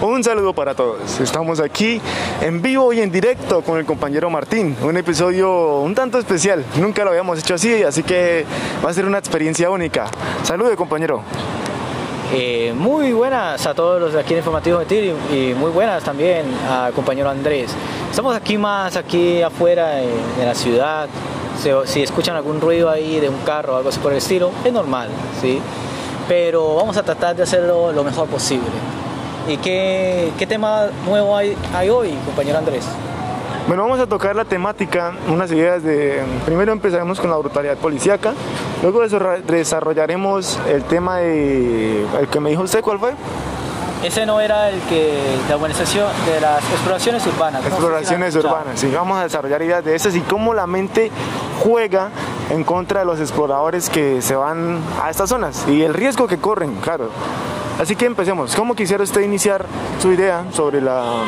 Un saludo para todos. Estamos aquí en vivo y en directo con el compañero Martín. Un episodio un tanto especial. Nunca lo habíamos hecho así, así que va a ser una experiencia única. Salude, compañero. Eh, muy buenas a todos los de aquí en Informativo Metir y, muy buenas también al compañero Andrés. Estamos aquí más aquí afuera de, la ciudad. Si, escuchan algún ruido ahí de un carro o algo así por el estilo, es normal, ¿sí? Pero vamos a tratar de hacerlo lo mejor posible. ¿Y qué, qué tema nuevo hay, hay hoy, compañero Andrés? Bueno, vamos a tocar la temática, unas ideas de... Primero empezaremos con la brutalidad policíaca, luego desarrollaremos el tema de... el que me dijo usted, ¿cuál fue? Ese no era el que la organización de las exploraciones urbanas. Exploraciones urbanas, sí. Vamos a desarrollar ideas de esas y cómo la mente juega en contra de los exploradores que se van a estas zonas y el riesgo que corren, claro. Así que empecemos. ¿Cómo quisiera usted iniciar su idea sobre la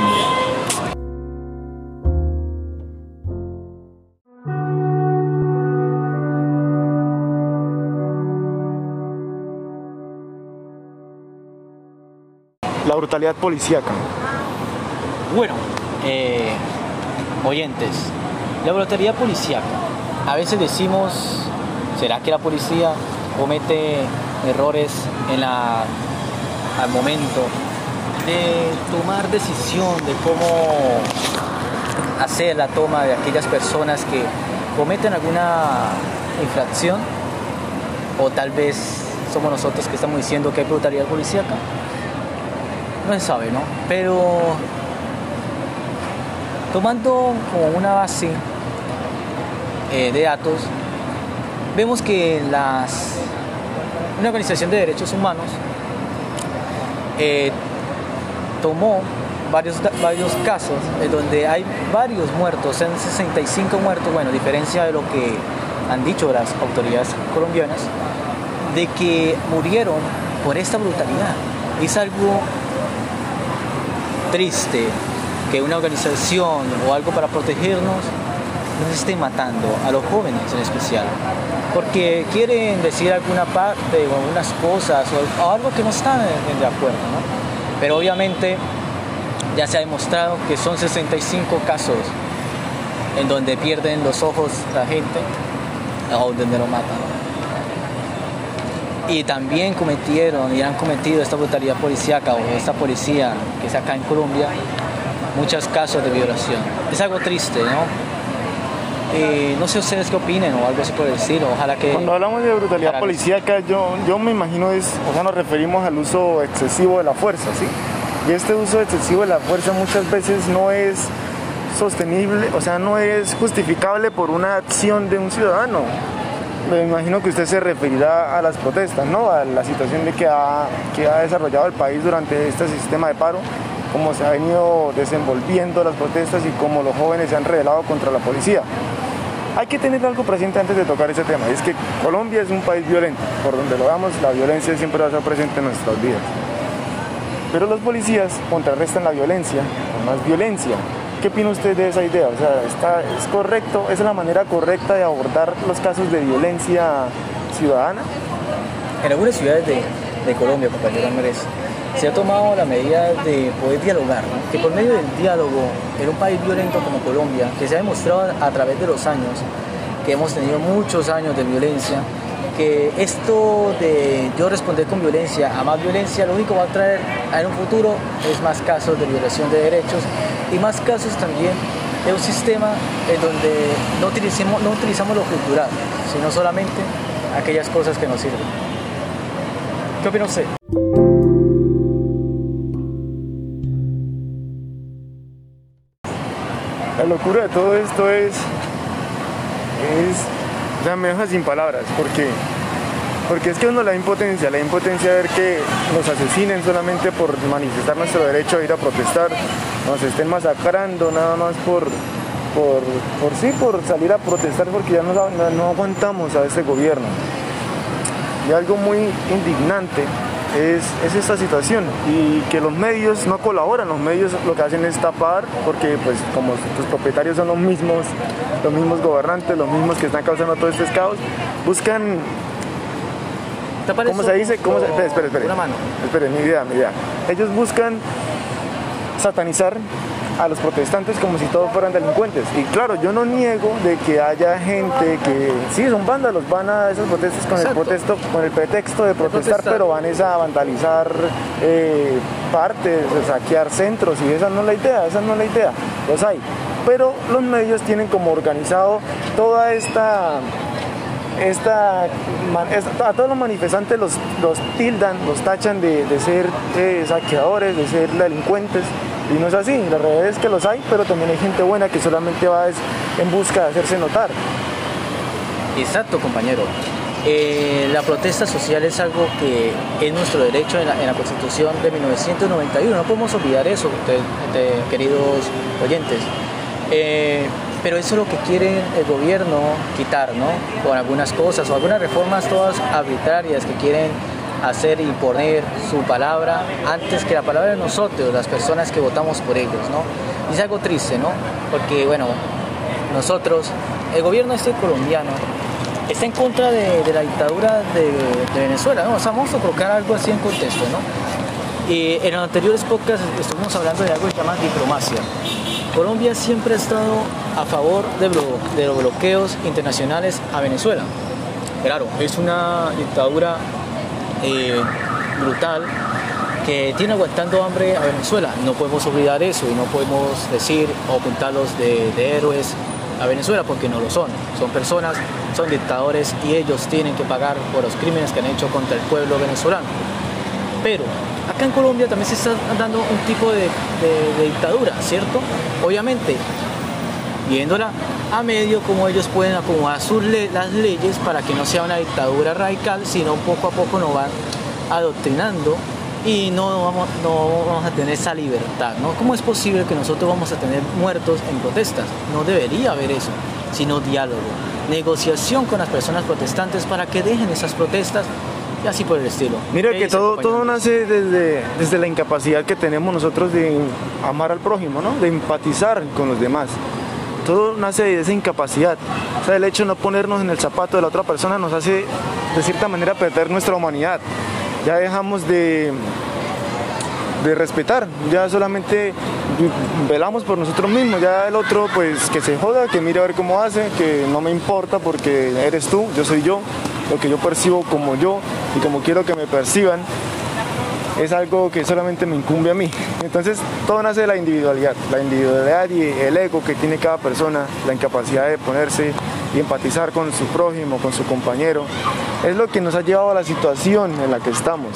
la brutalidad policíaca? Bueno, eh, oyentes, la brutalidad policíaca. A veces decimos, ¿será que la policía comete errores en la, al momento de tomar decisión de cómo hacer la toma de aquellas personas que cometen alguna infracción? O tal vez somos nosotros que estamos diciendo que hay brutalidad policíaca no se sabe, ¿no? Pero tomando como una base eh, de datos, vemos que las, una organización de derechos humanos eh, tomó varios, varios casos en donde hay varios muertos, en 65 muertos, bueno, a diferencia de lo que han dicho las autoridades colombianas, de que murieron por esta brutalidad. Es algo triste que una organización o algo para protegernos nos esté matando, a los jóvenes en especial, porque quieren decir alguna parte o algunas cosas o, algo que no están de acuerdo, Pero obviamente ya se ha demostrado que son 65 casos en donde pierden los ojos la gente o donde lo matan y también cometieron y han cometido esta brutalidad policíaca o esta policía que es acá en Colombia muchos casos de violación. Es algo triste, ¿no? No sé ustedes qué opinen o algo así por decir, ojalá que... Cuando hablamos de brutalidad policíaca, yo, yo me imagino es, o sea, nos referimos al uso excesivo de la fuerza, ¿sí? Y este uso excesivo de la fuerza muchas veces no es sostenible, o sea, no es justificable por una acción de un ciudadano me imagino que usted se referirá a las protestas, ¿no? A la situación de que ha, que ha desarrollado el país durante este sistema de paro, cómo se ha venido desenvolviendo las protestas y cómo los jóvenes se han rebelado contra la policía. Hay que tener algo presente antes de tocar ese tema, y es que Colombia es un país violento, por donde lo veamos, la violencia siempre va a estar presente en nuestras vidas. Pero los policías contrarrestan la violencia con más violencia, ¿Qué opina usted de esa idea? O sea, ¿está, ¿es correcto, es la manera correcta de abordar los casos de violencia ciudadana? En algunas ciudades de, de Colombia, compañero Andrés, se ha tomado la medida de poder dialogar, que por medio del diálogo en un país violento como Colombia, que se ha demostrado a través de los años, que hemos tenido muchos años de violencia, que esto de yo responder con violencia a más violencia, lo único que va a traer en un futuro es más casos de violación de derechos y más casos también de un sistema en donde no utilizamos, no utilizamos lo cultural, sino solamente aquellas cosas que nos sirven. ¿Qué opina usted? Locura de todo esto es, es o me deja sin palabras, porque, porque es que uno la impotencia, la impotencia de ver que nos asesinen solamente por manifestar nuestro derecho a ir a protestar, nos estén masacrando nada más por, por, por sí, por salir a protestar porque ya no, no aguantamos a ese gobierno. Y algo muy indignante es, es, esta situación y que los medios no colaboran, los medios lo que hacen es tapar porque pues como sus propietarios son los mismos, los mismos gobernantes, los mismos que están causando todo este caos, buscan ¿Cómo se dice? ¿Cómo se... Espera, espera, espera. Una mano. Espera, mi idea, mi idea. Ellos buscan satanizar a los protestantes como si todos fueran delincuentes. Y claro, yo no niego de que haya gente que sí son vándalos, van a esos protestos con el protesto, con el pretexto de protestar, pero van a vandalizar eh, partes, saquear centros, y esa no es la idea, esa no es la idea, los hay. Pero los medios tienen como organizado toda esta esta, a todos los manifestantes los, los tildan, los tachan de, ser eh, saqueadores, de ser delincuentes. Y no es así, la realidad es que los hay, pero también hay gente buena que solamente va en busca de hacerse notar. Exacto, compañero. Eh, la protesta social es algo que es nuestro derecho en la, Constitución de 1991. No podemos olvidar eso, queridos oyentes. Eh, pero eso es lo que quiere el gobierno quitar, ¿no? Con algunas cosas o algunas reformas todas arbitrarias que quieren hacer imponer su palabra antes que la palabra de nosotros, las personas que votamos por ellos, ¿no? Y es algo triste, ¿no? Porque, bueno, nosotros, el gobierno este colombiano está en contra de, la dictadura de, Venezuela, ¿no? O vamos a colocar algo así en contexto, ¿no? Y en los anteriores podcasts estuvimos hablando de algo que se llama diplomacia. Colombia siempre ha estado a favor de, los bloqueos internacionales a Venezuela. Claro, es una dictadura eh, brutal que tiene aguantando hambre a Venezuela. No podemos olvidar eso y no podemos decir o pintarlos de, de héroes a Venezuela porque no lo son. Son personas, son dictadores y ellos tienen que pagar por los crímenes que han hecho contra el pueblo venezolano. Pero acá en Colombia también se está dando un tipo de, dictadura, ¿cierto? Obviamente, viéndola a medio cómo ellos pueden acomodar sus las leyes para que no sea una dictadura radical, sino poco a poco nos van adoctrinando y no vamos, no vamos a tener esa libertad, ¿no? ¿Cómo es posible que nosotros vamos a tener muertos en protestas? No debería haber eso, sino diálogo, negociación con las personas protestantes para que dejen esas protestas y así por el estilo. Mira que todo, todo nace desde, desde la incapacidad que tenemos nosotros de amar al prójimo, ¿no? de empatizar con los demás. Todo nace de esa incapacidad. O sea, el hecho de no ponernos en el zapato de la otra persona nos hace, de cierta manera, perder nuestra humanidad. Ya dejamos de, de respetar, ya solamente velamos por nosotros mismos, ya el otro pues que se joda, que mire a ver cómo hace, que no me importa porque eres tú, yo soy yo, lo que yo percibo como yo y como quiero que me perciban es algo que solamente me incumbe a mí. Entonces todo nace de la individualidad, la individualidad y el ego que tiene cada persona, la incapacidad de ponerse y empatizar con su prójimo, con su compañero, es lo que nos ha llevado a la situación en la que estamos.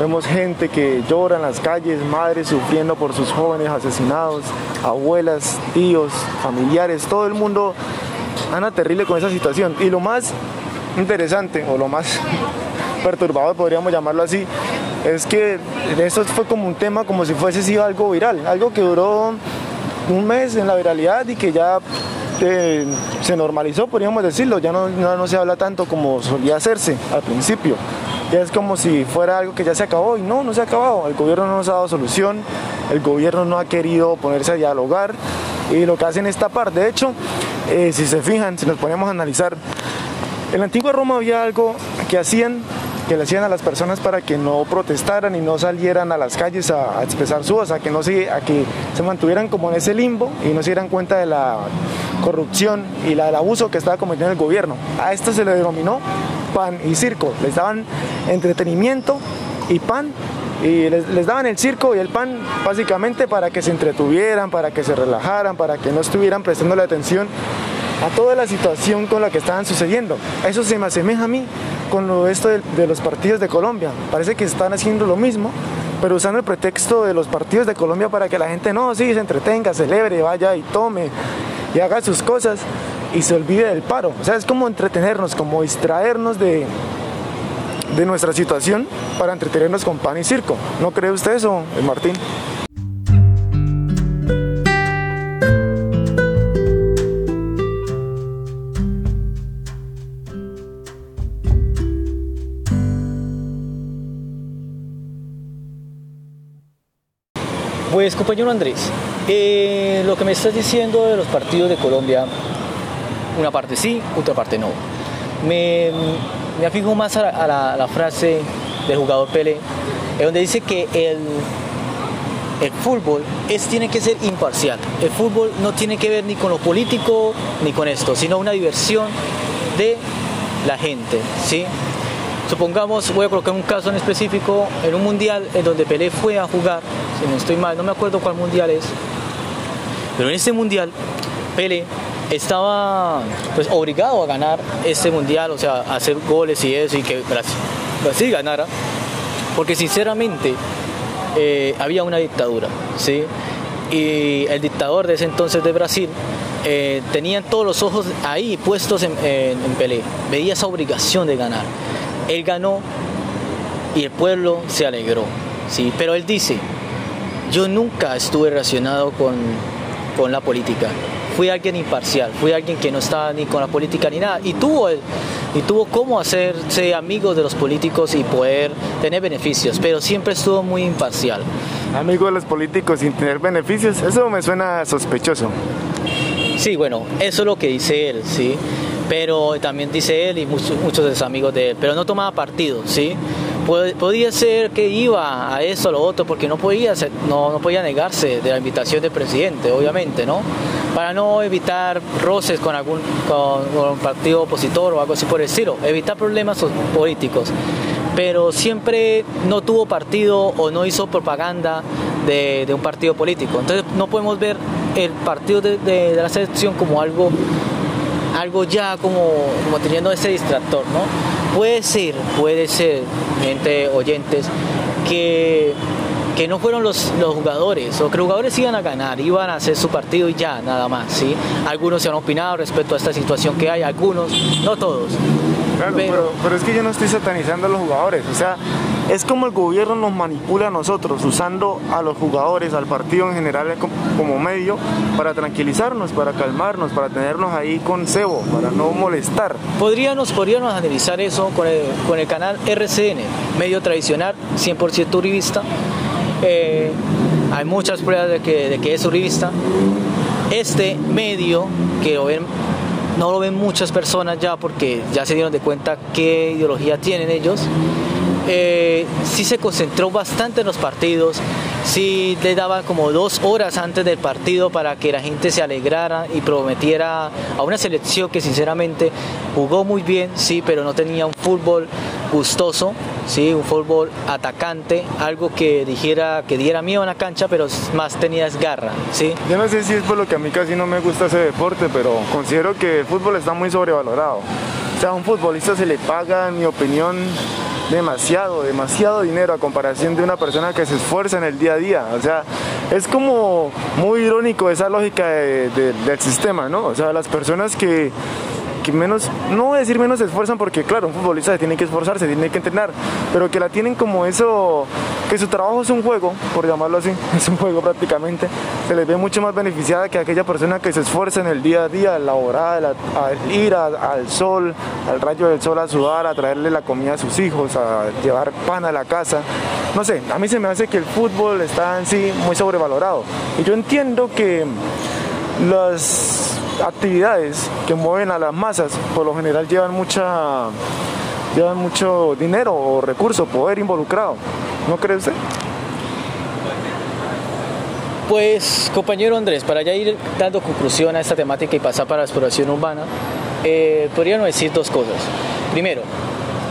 Vemos gente que llora en las calles, madres sufriendo por sus jóvenes asesinados, abuelas, tíos, familiares, todo el mundo anda terrible con esa situación. Y lo más interesante o lo más perturbador, podríamos llamarlo así, es que eso fue como un tema como si fuese sido algo viral, algo que duró un mes en la viralidad y que ya eh, se normalizó, podríamos decirlo, ya no, no, se habla tanto como solía hacerse al principio. Ya es como si fuera algo que ya se acabó y no, no se ha acabado. El gobierno no nos ha dado solución, el gobierno no ha querido ponerse a dialogar y lo que hacen esta parte. De hecho, eh, si se fijan, si nos ponemos a analizar en la antigua Roma había algo que hacían, que le hacían a las personas para que no protestaran y no salieran a las calles a, expresar su voz, a que, no se, a que se mantuvieran como en ese limbo y no se dieran cuenta de la corrupción y del abuso que estaba cometiendo el gobierno. A esto se le denominó pan y circo. Les daban entretenimiento y pan y les, les, daban el circo y el pan básicamente para que se entretuvieran, para que se relajaran, para que no estuvieran prestando la atención a toda la situación con la que estaban sucediendo. Eso se me asemeja a mí con lo esto de, los partidos de Colombia. Parece que están haciendo lo mismo, pero usando el pretexto de los partidos de Colombia para que la gente no, sí, se entretenga, celebre, vaya y tome y haga sus cosas y se olvide del paro. O sea, es como entretenernos, como distraernos de, de nuestra situación para entretenernos con pan y circo. ¿No cree usted eso, Martín? Pues compañero Andrés, eh, lo que me estás diciendo de los partidos de Colombia, una parte sí, otra parte no. Me, me afijo más a, la, frase del jugador Pele, donde dice que el, el fútbol es, tiene que ser imparcial. El fútbol no tiene que ver ni con lo político ni con esto, sino una diversión de la gente, ¿sí? Supongamos, voy a colocar un caso en específico, en un mundial en donde Pelé fue a jugar, si no estoy mal, no me acuerdo cuál mundial es, pero en ese mundial Pelé estaba pues obligado a ganar este mundial, o sea, a hacer goles y eso, y que Brasil, ganara, porque sinceramente eh, había una dictadura, ¿sí? Y el dictador de ese entonces de Brasil eh, tenía todos los ojos ahí puestos en, en Pelé, veía esa obligación de ganar. Él ganó y el pueblo se alegró, ¿sí? Pero él dice, yo nunca estuve relacionado con, con la política, fui alguien imparcial, fui alguien que no estaba ni con la política ni nada y tuvo y tuvo cómo hacerse amigo de los políticos y poder tener beneficios, pero siempre estuvo muy imparcial. Amigo de los políticos sin tener beneficios, eso me suena sospechoso. Sí, bueno, eso es lo que dice él, sí, pero también dice él y muchos, muchos de sus amigos de él, pero no tomaba partido, sí podía ser que iba a eso o lo otro porque no podía, no, no podía negarse de la invitación del presidente, obviamente, ¿no? Para no evitar roces con algún con, un partido opositor o algo así por el estilo, evitar problemas políticos. Pero siempre no tuvo partido o no hizo propaganda de, un partido político. Entonces no podemos ver el partido de, de la selección como algo algo ya como, como teniendo ese distractor, ¿no? Puede ser, puede ser, gente oyentes, que, que no fueron los, los jugadores, o que los jugadores iban a ganar, iban a hacer su partido y ya, nada más, ¿sí? Algunos se han opinado respecto a esta situación que hay, algunos, no todos. pero, pero es que yo no estoy satanizando a los jugadores, o sea, es como el gobierno nos manipula a nosotros, usando a los jugadores, al partido en general como medio para tranquilizarnos, para calmarnos, para tenernos ahí con cebo, para no molestar. Podríamos, podríamos analizar eso con el, canal RCN, medio tradicional, 100% uribista. Eh, hay muchas pruebas de que, es uribista. Este medio, que no lo ven muchas personas ya porque ya se dieron de cuenta qué ideología tienen ellos eh, sí se concentró bastante en los partidos, sí le daba como dos horas antes del partido para que la gente se alegrara y prometiera a una selección que sinceramente jugó muy bien, sí, pero no tenía un fútbol gustoso, sí, un fútbol atacante, algo que dijera que diera miedo en la cancha, pero más tenía garra, sí. Yo no sé si es por lo que a mí casi no me gusta ese deporte, pero considero que el fútbol está muy sobrevalorado. O sea, a un futbolista se le paga, en mi opinión, demasiado, demasiado dinero a comparación de una persona que se esfuerza en el día a día. O sea, es como muy irónico esa lógica del sistema, ¿no? O sea, las personas que que menos, no voy a decir menos se esfuerzan porque claro, un futbolista se tiene que esforzarse, tiene que entrenar, pero que la tienen como eso, que su trabajo es un juego, por llamarlo así, es un juego prácticamente, se les ve mucho más beneficiada que aquella persona que se esfuerza en el día a día, a laborar, a, ir al sol, al rayo del sol a sudar, a traerle la comida a sus hijos, a llevar pan a la casa. No sé, a mí se me hace que el fútbol está en sí muy sobrevalorado. Y yo entiendo que las actividades que mueven a las masas por lo general llevan mucha llevan mucho dinero o recursos, poder involucrado. ¿No cree usted? Pues, compañero Andrés, para ya ir dando conclusión a esta temática y pasar para la exploración urbana, eh, podríamos decir dos cosas. Primero,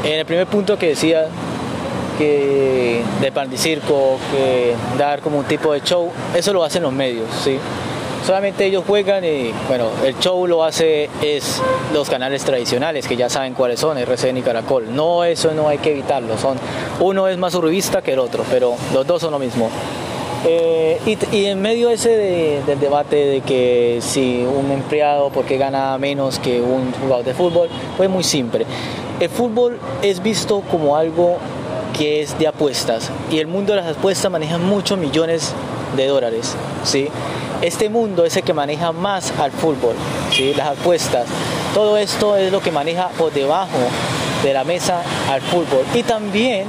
en el primer punto que decía que de pan circo, que dar como un tipo de show, eso lo hacen los medios, ¿sí? Solamente ellos juegan y bueno, el show lo hace es los canales tradicionales que ya saben cuáles son, RCN y Caracol. No, eso no hay que evitarlo, son uno es más uribista que el otro, pero los dos son lo mismo. Eh, y, en medio ese del debate de que si un empleado porque gana menos que un jugador de fútbol, pues muy simple. El fútbol es visto como algo que es de apuestas y el mundo de las apuestas maneja muchos millones de dólares, ¿sí? Este mundo es el que maneja más al fútbol, ¿sí? las apuestas. Todo esto es lo que maneja por debajo de la mesa al fútbol. Y también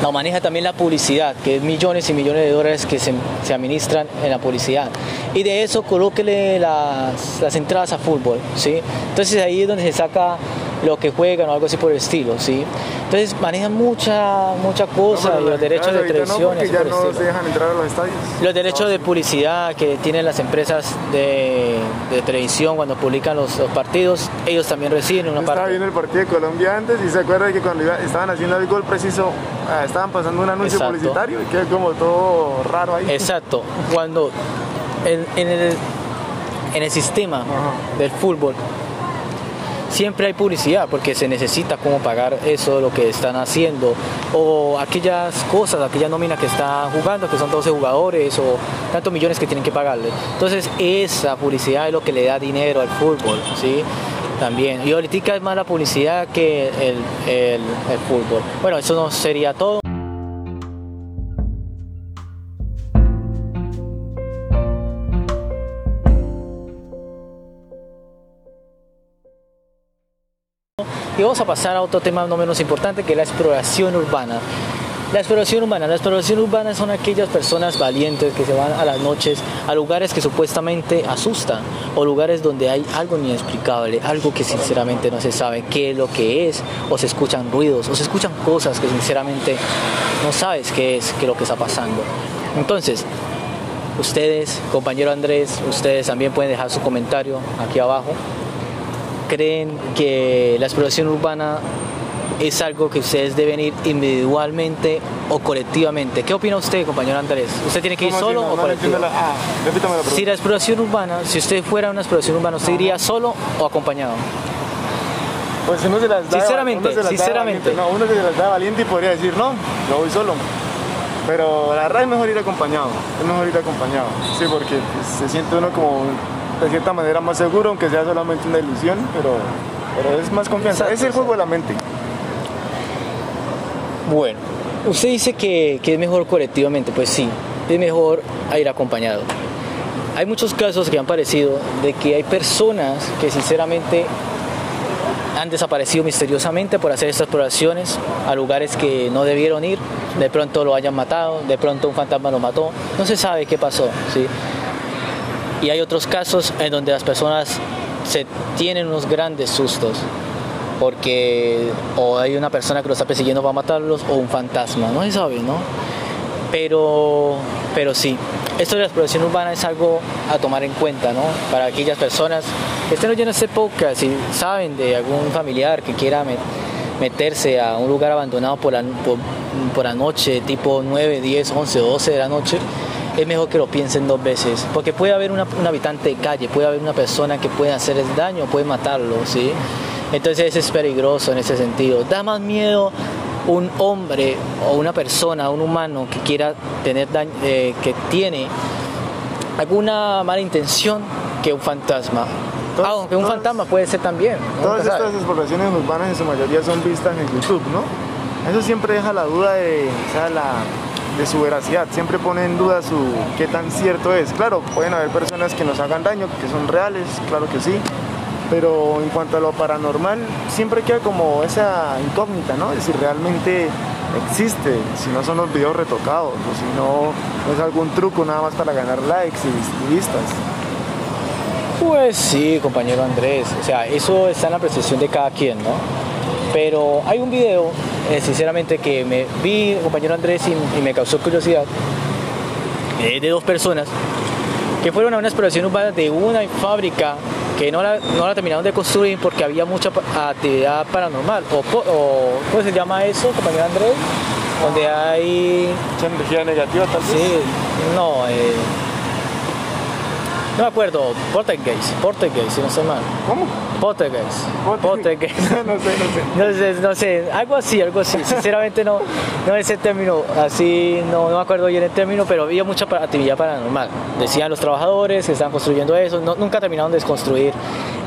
lo maneja también la publicidad, que es millones y millones de dólares que se, administran en la publicidad. Y de eso colóquele las, las entradas a fútbol. ¿sí? Entonces ahí es donde se saca lo que juegan o algo así por el estilo, ¿sí? Entonces manejan mucha, mucha cosa, y los derechos de televisión. No, ya no se dejan entrar a los estadios. Los derechos de publicidad que tienen las empresas de, de televisión cuando publican los, los, partidos, ellos también reciben una parte. Estaba viendo el partido de Colombia antes y se acuerda que cuando estaban haciendo el gol preciso, ah, estaban pasando un anuncio publicitario y quedó como todo raro ahí. Exacto. Cuando en, en el, en el sistema del fútbol siempre hay publicidad porque se necesita cómo pagar eso, lo que están haciendo, o aquellas cosas, aquella nómina que están jugando, que son 12 jugadores, o tantos millones que tienen que pagarle. Entonces, esa publicidad es lo que le da dinero al fútbol, ¿sí? También. Y ahorita es más la publicidad que el, el, el fútbol. Bueno, eso no sería todo. Vamos a pasar a otro tema no menos importante que es la exploración urbana. La exploración urbana. La exploración urbana son aquellas personas valientes que se van a las noches a lugares que supuestamente asustan o lugares donde hay algo inexplicable, algo que sinceramente no se sabe qué es lo que es o se escuchan ruidos o se escuchan cosas que sinceramente no sabes qué es, qué es lo que está pasando. Entonces, ustedes, compañero Andrés, ustedes también pueden dejar su comentario aquí abajo creen que la exploración urbana es algo que ustedes deben ir individualmente o colectivamente. ¿Qué opina usted, compañero Andrés? ¿Usted tiene que ir solo o colectivo? La, ah, la si la exploración urbana, si usted fuera una exploración urbana, ¿usted iría solo o acompañado? Pues uno se las da, sinceramente, uno se las sinceramente. Da no, uno se las da valiente y podría decir, no, yo voy solo. Pero la verdad es mejor ir acompañado, es mejor ir acompañado. Sí, porque se siente uno como de cierta manera más seguro, aunque sea solamente una ilusión, pero, pero es más confianza. es el juego de la mente. Bueno, usted dice que, que es mejor colectivamente, pues sí, es mejor ir acompañado. Hay muchos casos que han parecido de que hay personas que sinceramente han desaparecido misteriosamente por hacer estas exploraciones a lugares que no debieron ir, de pronto lo hayan matado, de pronto un fantasma lo mató, no se sabe qué pasó, ¿sí? Y hay otros casos en donde las personas se tienen unos grandes sustos porque o hay una persona que los está persiguiendo para matarlos o un fantasma, no se sabe, ¿no? Pero, pero sí, esto de la exploración urbana es algo a tomar en cuenta, ¿no? Para aquellas personas que estén oyendo este podcast y saben de algún familiar que quiera meterse a un lugar abandonado por la, por, por la noche, tipo 9, 10, 11, 12 de la noche, es mejor que lo piensen dos veces, porque puede haber una, un habitante de calle, puede haber una persona que puede hacerles daño, puede matarlo, ¿sí? Entonces es peligroso en ese sentido. Da más miedo un hombre o una persona, un humano que quiera tener daño, eh, que tiene alguna mala intención que un fantasma. Aunque un fantasma puede ser también. Todas estas exploraciones urbanas en su mayoría son vistas en YouTube, ¿no? Eso siempre deja la duda de, o sea, la, de su veracidad, siempre pone en duda su qué tan cierto es. Claro, pueden haber personas que nos hagan daño, que son reales, claro que sí, pero en cuanto a lo paranormal, siempre queda como esa incógnita, ¿no? De si realmente existe, si no son los videos retocados, o si no, es algún truco nada más para ganar likes y vistas. Pues sí, compañero Andrés, o sea, eso está en la percepción de cada quien, ¿no? Pero hay un video eh, sinceramente que me vi compañero Andrés y, me causó curiosidad eh, de dos personas que fueron a una exploración urbana de una fábrica que no la, no la terminaron de construir porque había mucha actividad paranormal o, o ¿cómo se llama eso compañero Andrés? donde hay ¿Mucha energía negativa tal vez? sí no eh, no me acuerdo, Portuguese, Portuguese, si no sé mal. ¿Cómo? Portuguese. Portuguese. no sé, no sé. No sé, no sé, algo así, algo así. Sinceramente no, no ese término, así, no, no me acuerdo bien el término, pero había mucha actividad paranormal. Decían los trabajadores que estaban construyendo eso, nunca terminaron de construir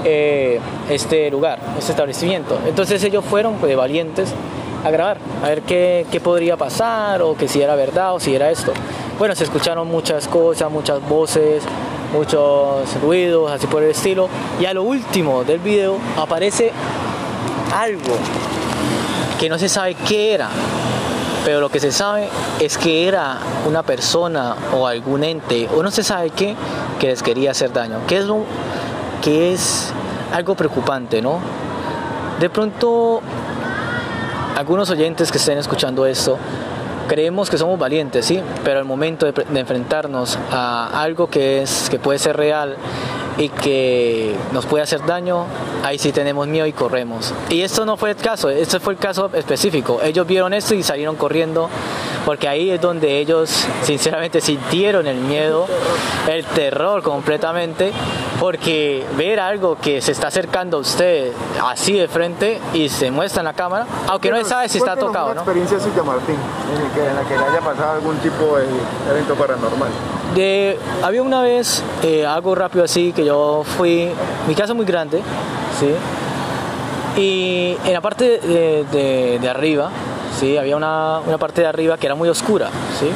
eh, este lugar, este establecimiento. Entonces ellos fueron pues, valientes a grabar, a ver qué, qué podría pasar, o que si era verdad o si era esto. Bueno, se escucharon muchas cosas, muchas voces, muchos ruidos, así por el estilo. Y a lo último del video aparece algo que no se sabe qué era, pero lo que se sabe es que era una persona o algún ente, o no se sabe qué, que les quería hacer daño. Que es, que es algo preocupante, ¿no? de pronto algunos oyentes que estén escuchando esto creemos que somos valientes, sí, pero al momento de, de, enfrentarnos a algo que es que puede ser real y que nos puede hacer daño, ahí sí tenemos miedo y corremos. Y esto no fue el caso, este fue el caso específico. Ellos vieron esto y salieron corriendo porque ahí es donde ellos sinceramente sintieron el miedo, el terror completamente, porque ver algo que se está acercando a usted así de frente y se muestra en la cámara, aunque no se sabe si está tocado, una experiencia suya, Martín, en la que le haya pasado algún tipo de evento paranormal? Había una vez eh, algo rápido así que yo fui, mi casa es muy grande, ¿sí? Y en la parte de, arriba, ¿sí? Había una, una, parte de arriba que era muy oscura, ¿sí?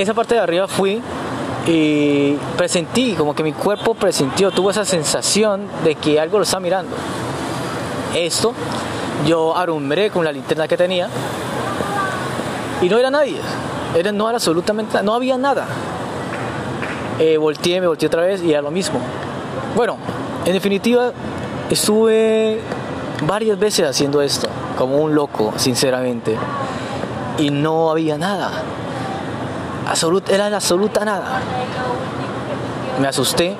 Esa parte de arriba fui y presentí, como que mi cuerpo presintió, tuvo esa sensación de que algo lo está mirando. Esto, yo arumbré con la linterna que tenía y no era nadie, era, no era absolutamente no había nada. Eh, volteé, me volteé otra vez y era lo mismo. Bueno, en definitiva, estuve varias veces haciendo esto, como un loco, sinceramente, y no había nada. Absolut, era absoluta nada. Me asusté,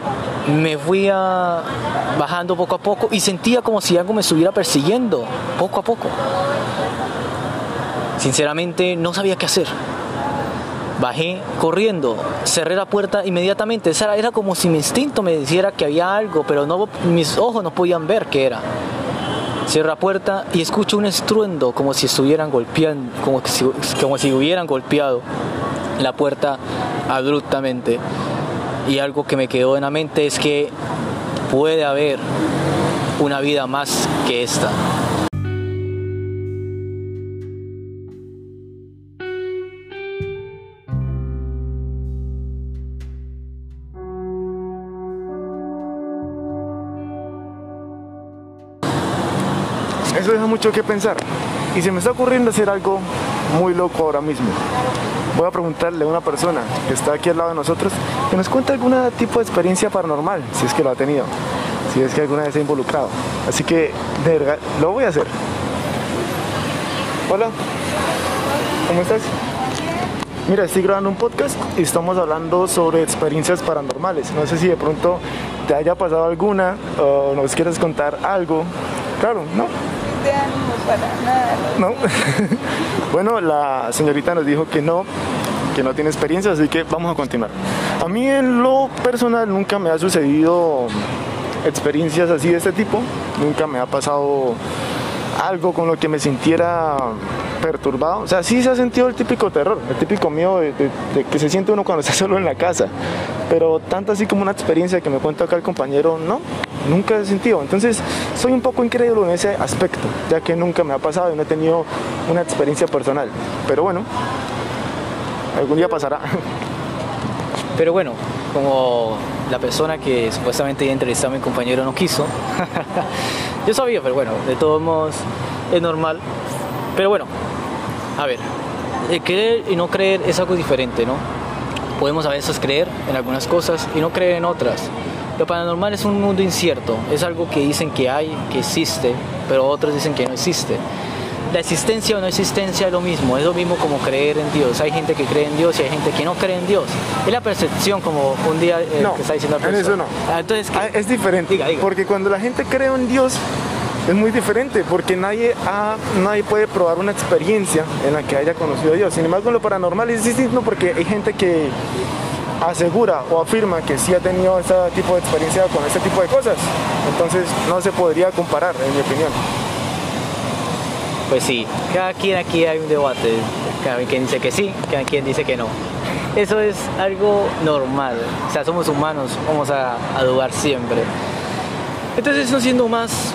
me fui bajando poco a poco y sentía como si algo me estuviera persiguiendo, poco a poco. Sinceramente no sabía qué hacer. Bajé corriendo, cerré la puerta inmediatamente. Era, era como si mi instinto me dijera que había algo, pero no, mis ojos no podían ver qué era. Cierro la puerta y escucho un estruendo como si estuvieran golpeando, como si, como si hubieran golpeado la puerta abruptamente. Y algo que me quedó en la mente es que puede haber una vida más que esta. Mucho que pensar. Y se me está ocurriendo hacer algo muy loco ahora mismo. Voy a preguntarle a una persona que está aquí al lado de nosotros que nos cuente algún tipo de experiencia paranormal, si es que lo ha tenido, si es que alguna vez se ha involucrado. Así que, de verdad, lo voy a hacer. Hola, ¿cómo estás? Mira, estoy grabando un podcast y estamos hablando sobre experiencias paranormales. No sé si de pronto te haya pasado alguna o nos quieres contar algo. Claro, ¿no? No. bueno, la señorita nos dijo que no, que no tiene experiencia, así que vamos a continuar. A mí en lo personal nunca me ha sucedido experiencias así de este tipo, nunca me ha pasado algo con lo que me sintiera perturbado. O sea, sí se ha sentido el típico terror, el típico miedo de, que se siente uno cuando está solo en la casa. Pero tanto así como una experiencia que me cuenta acá el compañero, no, nunca he sentido. Entonces, soy un poco incrédulo en ese aspecto, ya que nunca me ha pasado y no he tenido una experiencia personal. Pero bueno, algún día pasará. Pero bueno, como la persona que supuestamente iba a entrevistar a mi compañero no quiso, yo sabía, pero bueno, de todos modos es normal. Pero bueno, a ver, el creer y no creer es algo diferente, ¿no? Podemos a veces creer en algunas cosas y no creer en otras. Lo paranormal es un mundo incierto, es algo que dicen que hay, que existe, pero otros dicen que no existe. La existencia o no existencia es lo mismo, es lo mismo como creer en Dios. Hay gente que cree en Dios y hay gente que no cree en Dios. Es la percepción, como un día eh, no, que está diciendo en eso no. Ah, entonces, ah, es diferente, diga, diga. porque cuando la gente cree en Dios es muy diferente, porque nadie, ha, nadie puede probar una experiencia en la que haya conocido a Dios. Sin embargo, lo paranormal es distinto porque hay gente que asegura o afirma que sí ha tenido este tipo de experiencia con este tipo de cosas. Entonces no se podría comparar, en mi opinión. Pues sí, cada quien aquí hay un debate, cada quien dice que sí, cada quien dice que no. Eso es algo normal, o sea, somos humanos, vamos a, a dudar siempre. Entonces, no siendo más,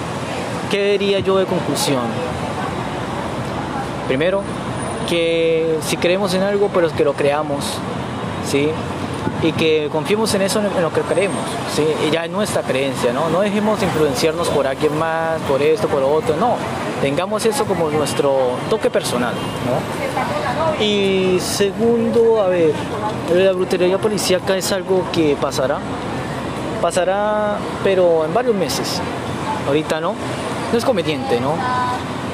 ¿qué diría yo de conclusión? Primero, que si creemos en algo, pero que lo creamos, ¿sí? y que confiemos en eso, en lo que creemos, ¿sí? y ya es nuestra creencia, ¿no? No dejemos influenciarnos por alguien más, por esto, por lo otro, no, tengamos eso como nuestro toque personal, ¿no? Y segundo, a ver, la brutería policíaca es algo que pasará, pasará, pero en varios meses, ahorita no, no es conveniente, ¿no?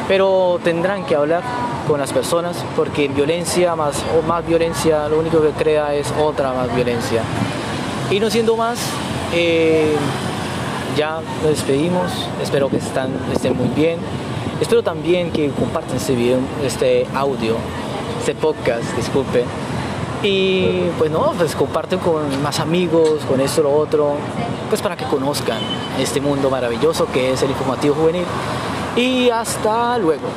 Pero tendrán que hablar con las personas porque violencia más o más violencia lo único que crea es otra más violencia. Y no siendo más, eh, ya nos despedimos, espero que estén muy bien. Espero también que compartan este video, este audio, este podcast, disculpen. Y pues no, pues comparten con más amigos, con esto, lo otro, pues para que conozcan este mundo maravilloso que es el informativo juvenil. Y hasta luego.